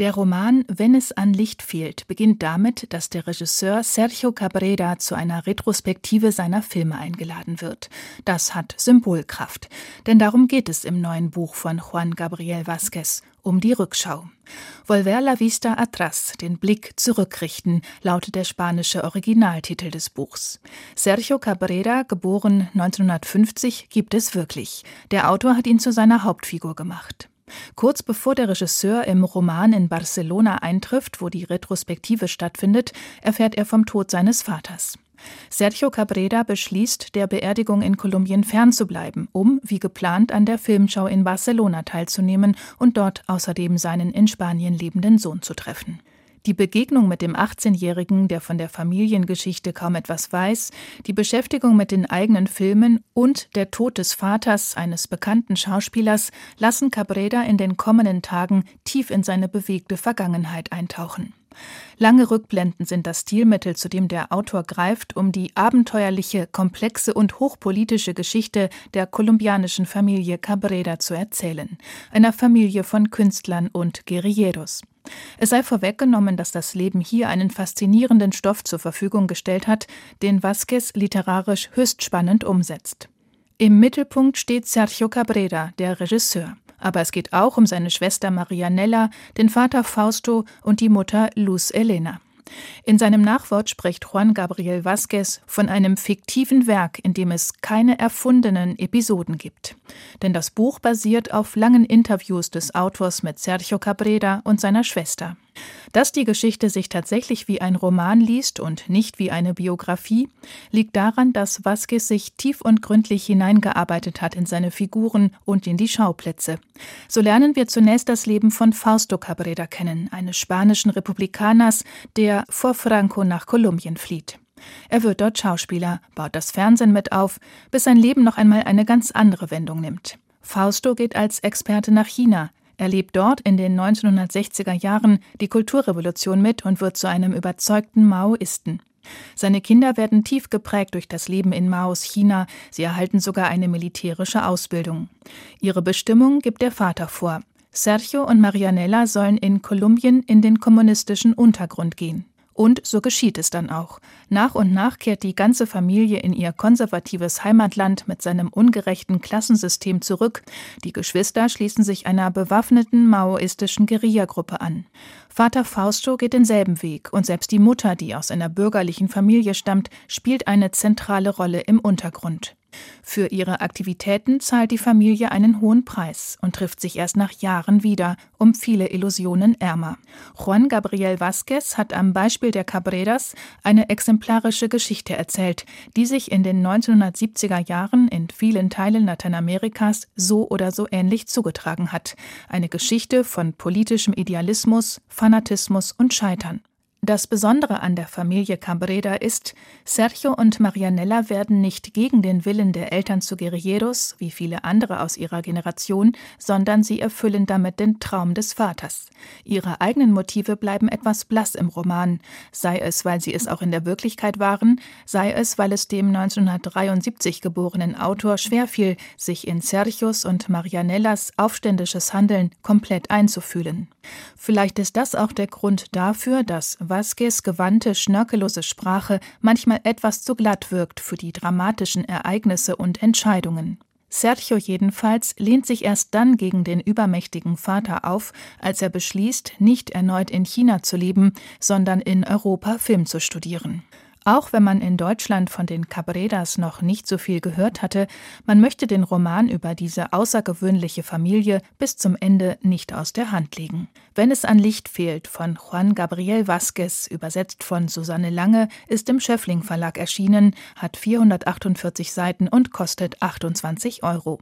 Der Roman Wenn es an Licht fehlt beginnt damit, dass der Regisseur Sergio Cabrera zu einer Retrospektive seiner Filme eingeladen wird. Das hat Symbolkraft, denn darum geht es im neuen Buch von Juan Gabriel Vázquez, um die Rückschau. Volver la vista atrás, den Blick zurückrichten, lautet der spanische Originaltitel des Buchs. Sergio Cabrera, geboren 1950, gibt es wirklich. Der Autor hat ihn zu seiner Hauptfigur gemacht. Kurz bevor der Regisseur im Roman in Barcelona eintrifft, wo die Retrospektive stattfindet, erfährt er vom Tod seines Vaters. Sergio Cabrera beschließt, der Beerdigung in Kolumbien fernzubleiben, um, wie geplant, an der Filmschau in Barcelona teilzunehmen und dort außerdem seinen in Spanien lebenden Sohn zu treffen. Die Begegnung mit dem 18-Jährigen, der von der Familiengeschichte kaum etwas weiß, die Beschäftigung mit den eigenen Filmen und der Tod des Vaters eines bekannten Schauspielers lassen Cabrera in den kommenden Tagen tief in seine bewegte Vergangenheit eintauchen. Lange Rückblenden sind das Stilmittel, zu dem der Autor greift, um die abenteuerliche, komplexe und hochpolitische Geschichte der kolumbianischen Familie Cabrera zu erzählen, einer Familie von Künstlern und Guerilleros. Es sei vorweggenommen, dass das Leben hier einen faszinierenden Stoff zur Verfügung gestellt hat, den Vasquez literarisch höchst spannend umsetzt. Im Mittelpunkt steht Sergio Cabrera, der Regisseur. Aber es geht auch um seine Schwester Marianella, den Vater Fausto und die Mutter Luz Elena. In seinem Nachwort spricht Juan Gabriel Vázquez von einem fiktiven Werk, in dem es keine erfundenen Episoden gibt. Denn das Buch basiert auf langen Interviews des Autors mit Sergio Cabrera und seiner Schwester. Dass die Geschichte sich tatsächlich wie ein Roman liest und nicht wie eine Biografie, liegt daran, dass Vasquez sich tief und gründlich hineingearbeitet hat in seine Figuren und in die Schauplätze. So lernen wir zunächst das Leben von Fausto Cabrera kennen, eines spanischen Republikaners, der vor Franco nach Kolumbien flieht. Er wird dort Schauspieler, baut das Fernsehen mit auf, bis sein Leben noch einmal eine ganz andere Wendung nimmt. Fausto geht als Experte nach China, erlebt dort in den 1960er Jahren die Kulturrevolution mit und wird zu einem überzeugten Maoisten. Seine Kinder werden tief geprägt durch das Leben in Maos China, sie erhalten sogar eine militärische Ausbildung. Ihre Bestimmung gibt der Vater vor. Sergio und Marianella sollen in Kolumbien in den kommunistischen Untergrund gehen. Und so geschieht es dann auch. Nach und nach kehrt die ganze Familie in ihr konservatives Heimatland mit seinem ungerechten Klassensystem zurück. Die Geschwister schließen sich einer bewaffneten maoistischen Guerillagruppe an. Vater Fausto geht denselben Weg und selbst die Mutter, die aus einer bürgerlichen Familie stammt, spielt eine zentrale Rolle im Untergrund. Für ihre Aktivitäten zahlt die Familie einen hohen Preis und trifft sich erst nach Jahren wieder, um viele Illusionen ärmer. Juan Gabriel Vázquez hat am Beispiel der Cabreras eine exemplarische Geschichte erzählt, die sich in den 1970er Jahren in vielen Teilen Lateinamerikas so oder so ähnlich zugetragen hat. Eine Geschichte von politischem Idealismus, Fanatismus und Scheitern. Das Besondere an der Familie Cabrera ist, Sergio und Marianella werden nicht gegen den Willen der Eltern zu Guerilleros, wie viele andere aus ihrer Generation, sondern sie erfüllen damit den Traum des Vaters. Ihre eigenen Motive bleiben etwas blass im Roman, sei es, weil sie es auch in der Wirklichkeit waren, sei es, weil es dem 1973 geborenen Autor schwerfiel, sich in Sergios und Marianellas aufständisches Handeln komplett einzufühlen. Vielleicht ist das auch der Grund dafür, dass Vasquez gewandte, schnörkellose Sprache manchmal etwas zu glatt wirkt für die dramatischen Ereignisse und Entscheidungen. Sergio jedenfalls lehnt sich erst dann gegen den übermächtigen Vater auf, als er beschließt, nicht erneut in China zu leben, sondern in Europa Film zu studieren. Auch wenn man in Deutschland von den Cabreras noch nicht so viel gehört hatte, man möchte den Roman über diese außergewöhnliche Familie bis zum Ende nicht aus der Hand legen. Wenn es an Licht fehlt von Juan Gabriel Vázquez, übersetzt von Susanne Lange, ist im Schöffling Verlag erschienen, hat 448 Seiten und kostet 28 Euro.